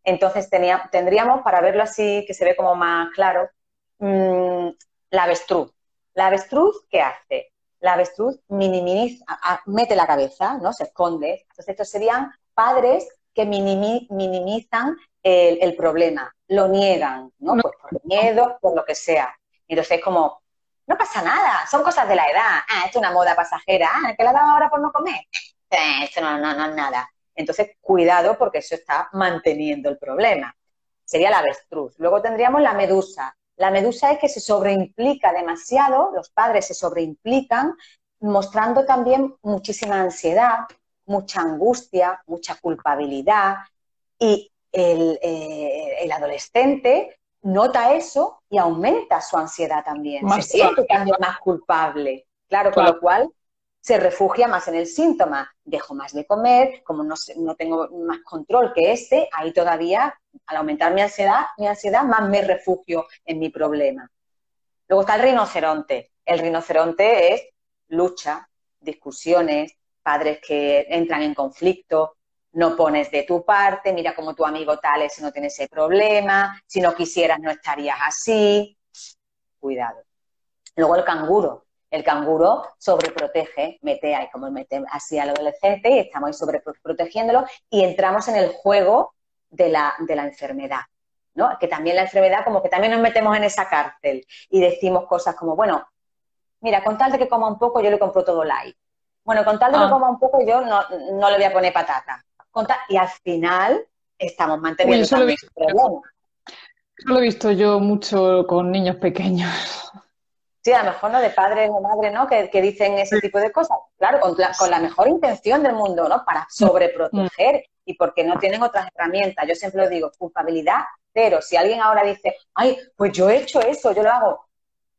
Entonces tenía, tendríamos, para verlo así, que se ve como más claro, mm, la avestruz. La avestruz, ¿qué hace? La avestruz minimiza, mete la cabeza, ¿no? Se esconde. Entonces estos serían padres que minimizan el, el, problema, lo niegan, ¿no? Pues por miedo, por lo que sea. Entonces es como, no pasa nada, son cosas de la edad. Ah, esto es una moda pasajera. Ah, ¿qué le ha dado ahora por no comer? Eh, esto no, no, no es nada. Entonces, cuidado porque eso está manteniendo el problema. Sería la avestruz. Luego tendríamos la medusa. La medusa es que se sobreimplica demasiado, los padres se sobreimplican, mostrando también muchísima ansiedad, mucha angustia, mucha culpabilidad. Y el, eh, el adolescente nota eso y aumenta su ansiedad también. se siente también más culpable. Claro, con lo cual se refugia más en el síntoma. Dejo más de comer, como no, no tengo más control que este, ahí todavía, al aumentar mi ansiedad, mi ansiedad, más me refugio en mi problema. Luego está el rinoceronte. El rinoceronte es lucha, discusiones, padres que entran en conflicto, no pones de tu parte, mira como tu amigo tal es, no tiene ese problema, si no quisieras no estarías así. Cuidado. Luego el canguro. El canguro sobreprotege, mete ahí como mete así al adolescente y estamos ahí sobreprotegiéndolo y entramos en el juego de la, de la enfermedad. ¿no? Que también la enfermedad, como que también nos metemos en esa cárcel y decimos cosas como, bueno, mira, con tal de que coma un poco, yo le compro todo light. Bueno, con tal de que ah. coma un poco, yo no, no le voy a poner patata y al final estamos manteniendo eso, lo visto, lo he visto yo mucho con niños pequeños. Sí, a lo mejor no de padres o madres, ¿no? Que, dicen ese tipo de cosas. Claro, con la, mejor intención del mundo, ¿no? Para sobreproteger y porque no tienen otras herramientas. Yo siempre lo digo, culpabilidad pero Si alguien ahora dice, ay, pues yo he hecho eso, yo lo hago.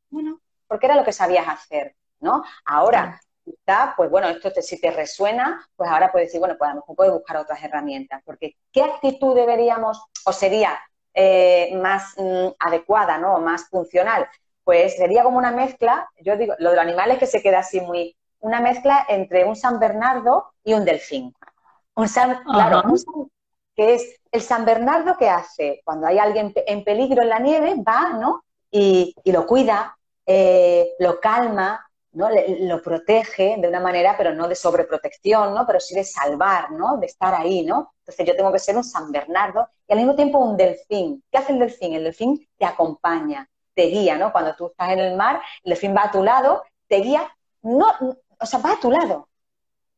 Bueno, porque era lo que sabías hacer, ¿no? Ahora, pues bueno, esto te, si te resuena, pues ahora puedes decir, bueno, pues a lo mejor puedes buscar otras herramientas, porque ¿qué actitud deberíamos o sería eh, más mm, adecuada, ¿no? O más funcional? Pues sería como una mezcla, yo digo, lo de los animales que se queda así muy, una mezcla entre un San Bernardo y un delfín. Un San, claro, que es el San Bernardo que hace cuando hay alguien en peligro en la nieve, va, ¿no? Y, lo cuida, eh, lo calma, ¿no? lo protege de una manera, pero no de sobreprotección, ¿no? Pero sí de salvar, ¿no? De estar ahí, ¿no? Entonces yo tengo que ser un San Bernardo y al mismo tiempo un delfín. ¿Qué hace el delfín? El delfín te acompaña, te guía, ¿no? Cuando tú estás en el mar, el delfín va a tu lado, te guía, no, o sea, va a tu lado.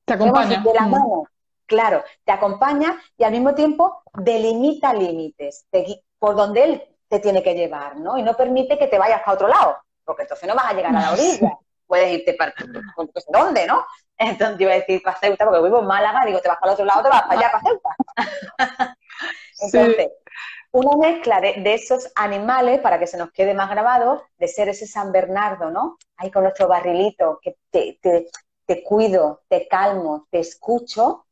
Te acompaña. De la mano. Claro, te acompaña y al mismo tiempo delimita límites por donde él te tiene que llevar, ¿no? Y no permite que te vayas a otro lado, porque entonces no vas a llegar a la orilla puedes irte para dónde, ¿no? Entonces iba a decir para Ceuta, porque vivo en Málaga, digo, te vas para el otro lado, te vas para allá, para Ceuta. Entonces, una mezcla de, esos animales, para que se nos quede más grabado, de ser ese San Bernardo, ¿no? Ahí con nuestro barrilito, que te, cuido, te calmo, te escucho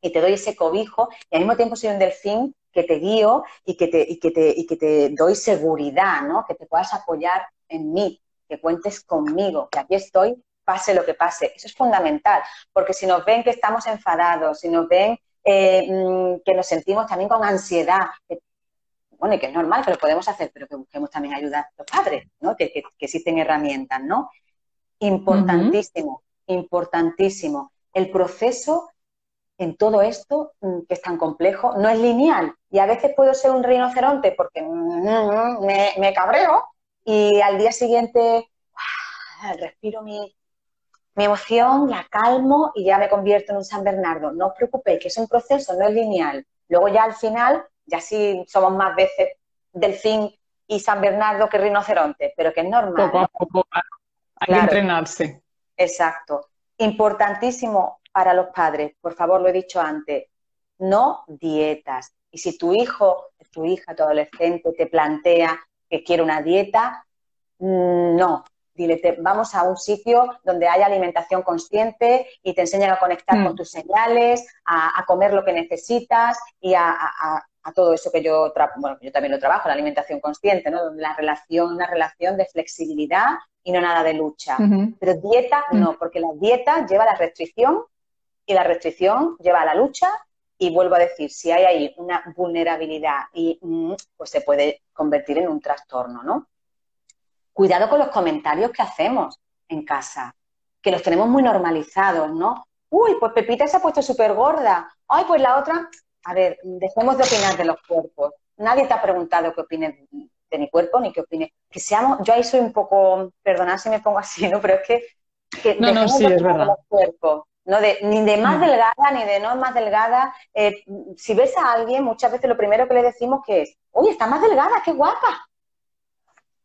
y te doy ese cobijo, y al mismo tiempo soy un delfín que te guío y que te, y que te, y que te doy seguridad, ¿no? Que te puedas apoyar en mí que cuentes conmigo, que aquí estoy pase lo que pase. Eso es fundamental, porque si nos ven que estamos enfadados, si nos ven eh, mm, que nos sentimos también con ansiedad, bueno, y que es normal que lo podemos hacer, pero que busquemos también ayuda a los padres, ¿no? Que, existen herramientas, ¿no? Importantísimo, importantísimo. El proceso en todo esto, mm, que es tan complejo, no es lineal. Y a veces puedo ser un rinoceronte porque mm, me, cabreo y al día siguiente ah, respiro mi, mi, emoción, la calmo y ya me convierto en un San Bernardo. No os preocupéis, que es un proceso, no es lineal. Luego ya al final, ya sí somos más veces delfín y San Bernardo que rinoceronte, pero que es normal. Poco a poco hay que entrenarse. Exacto. Importantísimo para los padres, por favor, lo he dicho antes, no dietas. Y si tu hijo, tu hija, tu adolescente te plantea que quiere una dieta, mm, no. Dile, vamos a un sitio donde haya alimentación consciente y te enseñan a conectar con mm. tus señales, a, comer lo que necesitas y a, todo eso que yo, bueno, yo también lo trabajo, la alimentación consciente, ¿no? La relación, una relación de flexibilidad y no nada de lucha. Pero dieta mm. no, porque la dieta lleva a la restricción y la restricción lleva a la lucha y vuelvo a decir, si hay ahí una vulnerabilidad y mm, pues se puede convertir en un trastorno, ¿no? Cuidado con los comentarios que hacemos en casa, que los tenemos muy normalizados, ¿no? Uy, pues Pepita se ha puesto súper gorda. Ay, pues la otra. A ver, dejemos de opinar de los cuerpos. Nadie te ha preguntado qué opines de mi cuerpo ni qué opines. Que seamos, yo ahí soy un poco, perdonad si me pongo así, ¿no? Pero es que, no, no, sí, es verdad. los cuerpos no de, ni de más mm. delgada ni de no más delgada. Eh, si ves a alguien, muchas veces lo primero que le decimos que es, oye, está más delgada, qué guapa.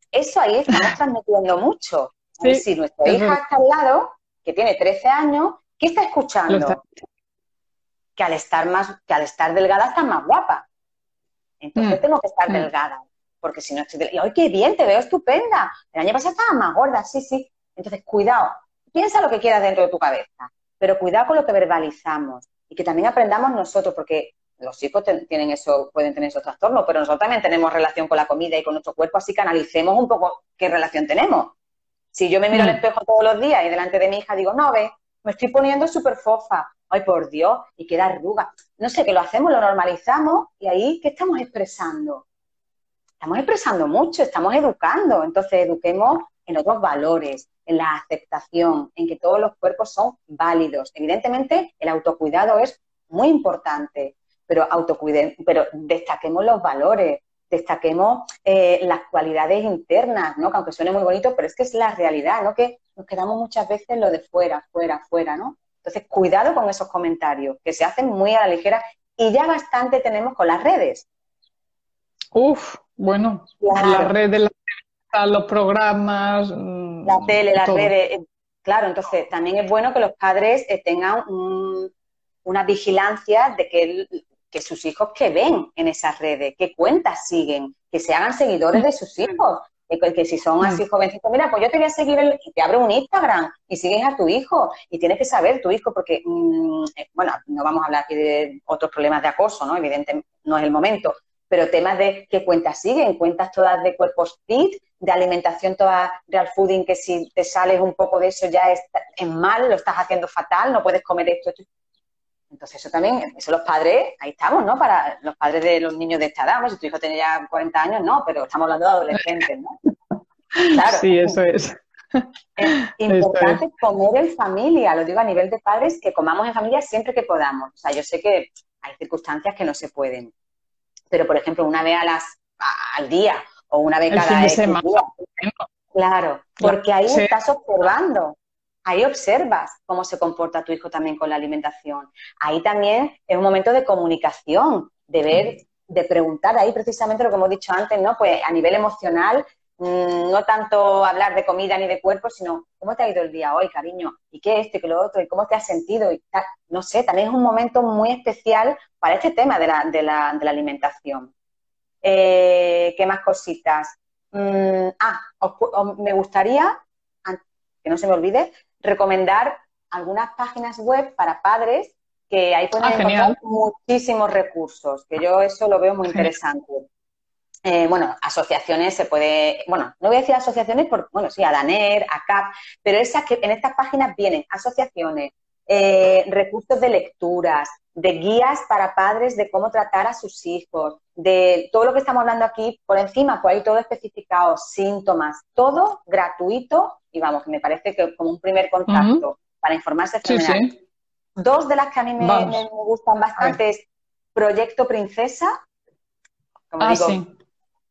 Eso ahí estamos transmitiendo mucho. si nuestra hija está al lado, que tiene 13 años, ¿qué está escuchando? Que al estar más, que al estar delgada está más guapa. Entonces mm. tengo que estar mm. delgada. Porque si no estoy delgada, ¡ay, qué bien! Te veo estupenda. El año pasado estaba más gorda, sí, sí. Entonces, cuidado. Piensa lo que quieras dentro de tu cabeza pero cuidado con lo que verbalizamos y que también aprendamos nosotros, porque los hijos tienen eso, pueden tener esos trastornos, pero nosotros también tenemos relación con la comida y con nuestro cuerpo, así que analicemos un poco qué relación tenemos. Si yo me miro al mm. espejo todos los días y delante de mi hija digo, no, ve, me estoy poniendo súper fofa, ay, por Dios, y queda arruga. No sé, que lo hacemos, lo normalizamos y ahí, ¿qué estamos expresando? Estamos expresando mucho, estamos educando, entonces eduquemos en otros valores, en la aceptación, en que todos los cuerpos son válidos. Evidentemente, el autocuidado es muy importante, pero, pero destaquemos los valores, destaquemos eh, las cualidades internas, ¿no? Que aunque suene muy bonito, pero es que es la realidad, ¿no? Que nos quedamos muchas veces en lo de fuera, fuera, fuera, ¿no? Entonces, cuidado con esos comentarios, que se hacen muy a la ligera y ya bastante tenemos con las redes. Uf, bueno, las redes, los programas. Mm, la tele, las redes. Eh, claro, entonces también es bueno que los padres eh, tengan una vigilancia de que, que, sus hijos que ven en esas redes, qué cuentas siguen, que se hagan seguidores de sus hijos. Que, si son así mm. jovencitos, mira, pues yo te voy a seguir, y te abro un Instagram y sigues a tu hijo y tienes que saber tu hijo, porque, mm, eh, bueno, no vamos a hablar aquí de otros problemas de acoso, ¿no? Evidentemente no es el momento, pero temas de qué cuentas siguen, cuentas todas de cuerpos fit, de alimentación toda real fooding, que si te sales un poco de eso ya es, mal, lo estás haciendo fatal, no puedes comer esto, Entonces eso también, eso los padres, ahí estamos, ¿no? Para los padres de los niños de esta edad, si tu hijo tiene ya 40 años, no, pero estamos hablando de adolescentes, ¿no? Claro. Sí, eso es. Es importante comer en familia, lo digo a nivel de padres, que comamos en familia siempre que podamos. O sea, yo sé que hay circunstancias que no se pueden, pero por ejemplo, una vez a las, al día o una vez cada semana. Claro, porque ahí estás observando, ahí observas cómo se comporta tu hijo también con la alimentación. Ahí también es un momento de comunicación, de ver, de preguntar ahí precisamente lo que hemos dicho antes, ¿no? Pues a nivel emocional, mm, no tanto hablar de comida ni de cuerpo, sino cómo te ha ido el día hoy, cariño, y qué esto y qué lo otro, y cómo te has sentido, y No sé, también es un momento muy especial para este tema de la, de la, de la alimentación. Eh, ¿Qué más cositas? Mm, ah, me gustaría, que no se me olvide, recomendar algunas páginas web para padres que ahí pueden ah, encontrar muchísimos recursos, que yo eso lo veo muy interesante. eh, bueno, asociaciones se puede, bueno, no voy a decir asociaciones, porque, bueno, sí, a DANER, a CAP, pero esas que en estas páginas vienen asociaciones, eh, recursos de lecturas, de guías para padres de cómo tratar a sus hijos, de todo lo que estamos hablando aquí por encima, pues hay todo especificado, síntomas, todo gratuito y vamos, que me parece que como un primer contacto para informarse fenomenal. Dos de las que a mí me, gustan bastante es Proyecto Princesa, como ah, digo,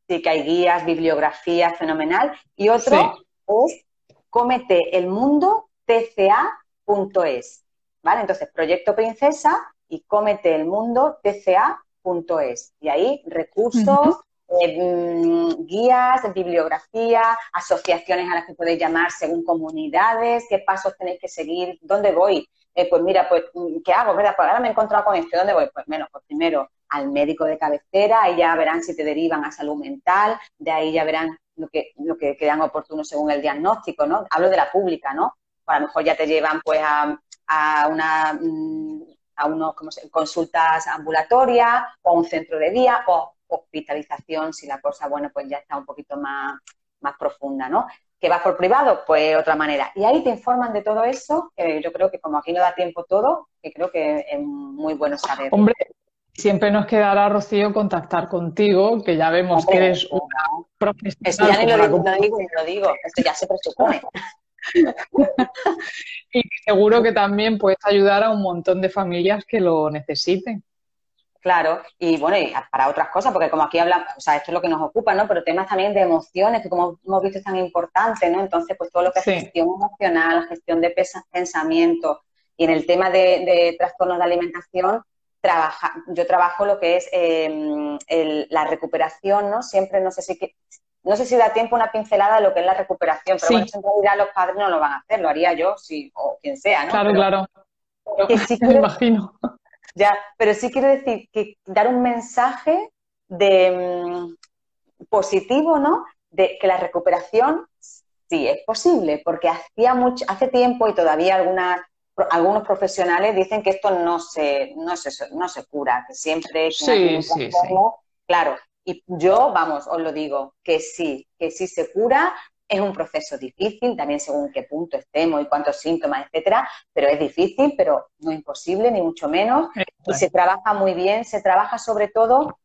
sí. que hay guías, bibliografía fenomenal, y otro es Cómete el Mundo TCA.es, ¿vale? Entonces, Proyecto Princesa y cómete el mundo tca.es. Y ahí recursos, eh, mm, guías, bibliografía, asociaciones a las que podéis llamar según comunidades, qué pasos tenéis que seguir, dónde voy. Eh, pues mira, pues, mm, ¿qué hago? ¿Verdad? Pues ahora me he encontrado con esto, ¿dónde voy? Pues menos, pues primero al médico de cabecera, ahí ya verán si te derivan a salud mental, de ahí ya verán lo que, lo que crean oportuno según el diagnóstico, ¿no? Hablo de la pública, ¿no? a lo mejor ya te llevan pues a, a una mm, a unos como consultas ambulatorias o un centro de día o hospitalización si la cosa, bueno, pues ya está un poquito más, más profunda, ¿no? ¿Que va por privado? Pues otra manera. Y ahí te informan de todo eso, yo creo que como aquí no da tiempo todo, que creo que es muy bueno saber. Hombre, siempre nos quedará, Rocío, contactar contigo, que ya vemos que eres una profesional. Ya ni lo, digo, lo digo, lo digo, esto ya se presupone. y seguro que también puedes ayudar a un montón de familias que lo necesiten. Claro, y bueno, y para otras cosas, porque como aquí hablamos, o sea, esto es lo que nos ocupa, ¿no? Pero temas también de emociones, que como hemos visto es tan importante, ¿no? Entonces, pues todo lo que es gestión emocional, gestión de pensamiento, y en el tema de, trastornos de alimentación, trabaja, yo trabajo lo que es em, la recuperación, ¿no? Siempre, no sé si, no sé si da tiempo una pincelada de lo que es la recuperación, pero bueno, en realidad los padres no lo van a hacer, lo haría yo, sí, o quien sea, ¿no? Claro, claro. me imagino. Ya, pero sí quiero decir que dar un mensaje de mm, positivo, ¿no? De que la recuperación sí es posible, porque hacía mucho, hace tiempo y todavía algunas algunos profesionales dicen que esto no se, no se, no se cura, que siempre es sí, sí, sí. Claro, y yo, vamos, os lo digo, que sí, que sí se cura, es un proceso difícil, también según qué punto estemos y cuántos síntomas, etcétera, pero es difícil, pero no imposible, ni mucho menos. Y se trabaja muy bien, se trabaja sobre todo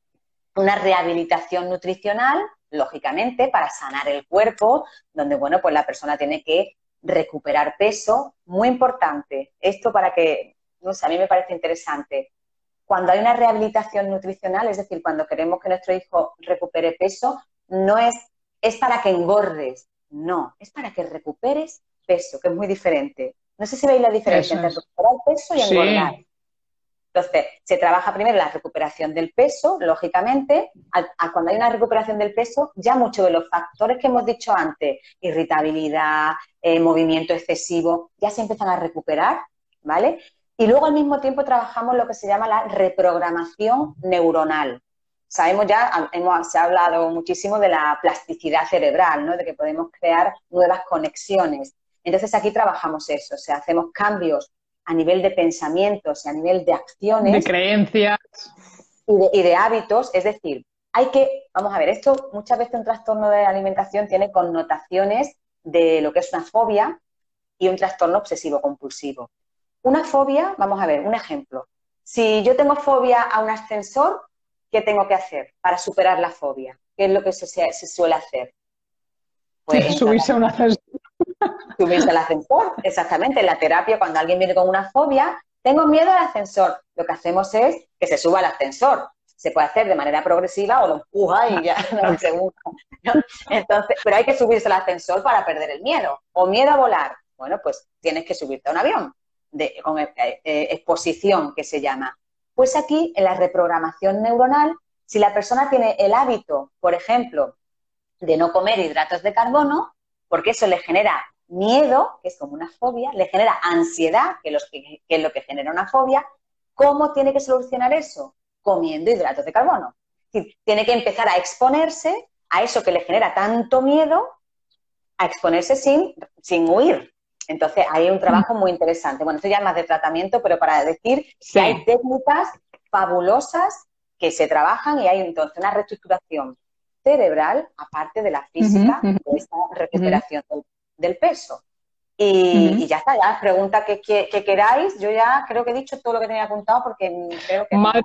una rehabilitación nutricional, lógicamente, para sanar el cuerpo, donde, bueno, pues la persona tiene que recuperar peso. Muy importante, esto para que, no sé, a mí me parece interesante cuando hay una rehabilitación nutricional, es decir, cuando queremos que nuestro hijo recupere peso, no es, es para que engordes, no, es para que recuperes peso, que es muy diferente. No sé si veis la diferencia entre recuperar peso y engordar. Entonces, se trabaja primero la recuperación del peso, lógicamente. cuando hay una recuperación del peso, ya muchos de los factores que hemos dicho antes, irritabilidad, eh, movimiento excesivo, ya se empiezan a recuperar, ¿vale? Y luego al mismo tiempo trabajamos lo que se llama la reprogramación neuronal. Sabemos ya, hemos, se ha hablado muchísimo de la plasticidad cerebral, ¿no? de que podemos crear nuevas conexiones. Entonces aquí trabajamos eso, o sea, hacemos cambios a nivel de pensamientos y a nivel de acciones. De creencias. Y de, hábitos, es decir, hay que, vamos a ver, esto muchas veces un trastorno de alimentación tiene connotaciones de lo que es una fobia y un trastorno obsesivo compulsivo. Una fobia, vamos a ver, un ejemplo. Si yo tengo fobia a un ascensor, ¿qué tengo que hacer para superar la fobia? ¿Qué es lo que se, suele hacer? Pues, subirse a un ascensor. Subirse al ascensor, exactamente. En la terapia, cuando alguien viene con una fobia, tengo miedo al ascensor. Lo que hacemos es que se suba al ascensor. Se puede hacer de manera progresiva o lo empuja y ya no, Entonces, pero hay que subirse al ascensor para perder el miedo. O miedo a volar. Bueno, pues tienes que subirte a un avión de, con eh, eh, exposición que se llama. Pues aquí, en la reprogramación neuronal, si la persona tiene el hábito, por ejemplo, de no comer hidratos de carbono, porque eso le genera miedo, que es como una fobia, le genera ansiedad, que, es lo que genera una fobia, ¿cómo tiene que solucionar eso? Comiendo hidratos de carbono. tiene que empezar a exponerse a eso que le genera tanto miedo, a exponerse sin, sin huir, entonces, hay un trabajo muy interesante. Bueno, esto ya es más de tratamiento, pero para decir que hay técnicas fabulosas que se trabajan y hay entonces una reestructuración cerebral, aparte de la física, de esta recuperación del, peso. Y, ya está, ya pregunta que, queráis. Yo ya creo que he dicho todo lo que tenía apuntado porque creo que... Madre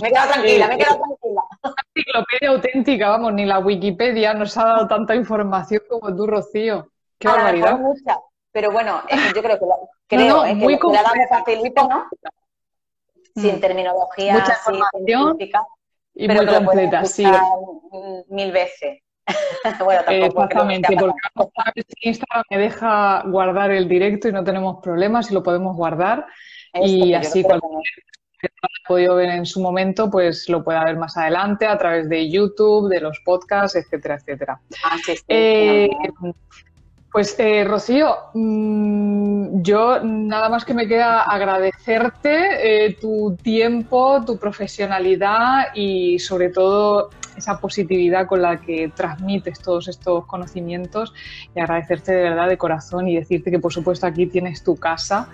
me he quedado tranquila, me he quedado tranquila. Una enciclopedia auténtica, vamos, ni la Wikipedia nos ha dado tanta información como tú, Rocío. Qué barbaridad. Mucha, pero bueno, yo creo que, creo, eh, muy que la damos facilito, ¿no? Sin mm. terminología Mucha información y muy completa, sí. Mil veces. bueno, Exactamente, porque Instagram me deja guardar el directo y no tenemos problemas y lo podemos guardar. y así cualquier que no ha podido ver en su momento, pues lo pueda ver más adelante a través de YouTube, de los podcasts, etcétera, etcétera. Ah, eh, pues eh, Rocío, mm, yo nada más que me queda agradecerte eh, tu tiempo, tu profesionalidad y sobre todo esa positividad con la que transmites todos estos conocimientos y agradecerte de verdad de corazón y decirte que por supuesto aquí tienes tu casa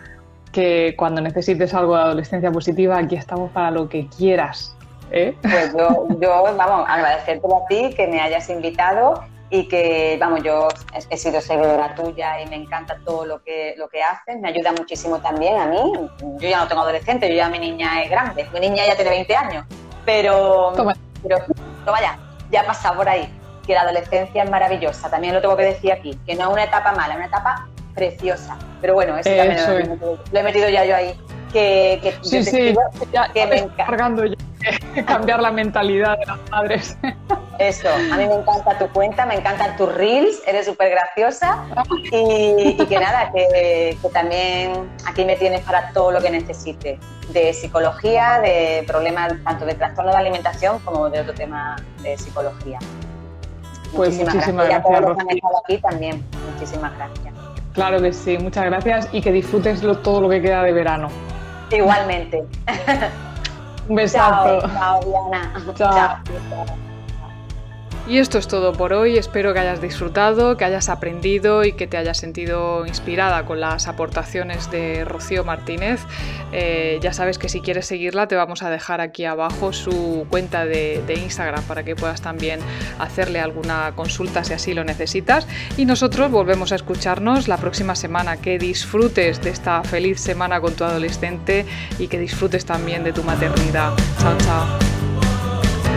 que cuando necesites algo de adolescencia positiva, aquí estamos para lo que quieras. ¿eh? Pues yo, yo, vamos, agradecerte a ti que me hayas invitado y que, vamos, yo he sido seguidora tuya y me encanta todo lo que, lo que haces, me ayuda muchísimo también a mí. Yo ya no tengo adolescente, yo ya mi niña es grande, mi niña ya tiene 20 años, pero, Toma. pero vaya, ya ha pasado por ahí, que la adolescencia es maravillosa, también lo tengo que decir aquí, que no es una etapa mala, es una etapa preciosa. Pero bueno, eso, también lo, he metido ya yo ahí. Que, que sí, sí, ya, me encanta. cargando ya cambiar la mentalidad de las madres. Eso, a mí me encanta tu cuenta, me encantan tus reels, eres súper graciosa y, que nada, que, que, también aquí me tienes para todo lo que necesites, de psicología, de problemas tanto de trastorno de alimentación como de otro tema de psicología. Pues muchísimas, gracias. Y a todos los que han estado aquí también, muchísimas gracias. Claro que sí, muchas gracias y que disfrutes todo lo que queda de verano. Igualmente. Un besazo. Chao, Diana. chao. Y esto es todo por hoy, espero que hayas disfrutado, que hayas aprendido y que te hayas sentido inspirada con las aportaciones de Rocío Martínez. Eh, ya sabes que si quieres seguirla te vamos a dejar aquí abajo su cuenta de, Instagram para que puedas también hacerle alguna consulta si así lo necesitas. Y nosotros volvemos a escucharnos la próxima semana. Que disfrutes de esta feliz semana con tu adolescente y que disfrutes también de tu maternidad. Chao, chao.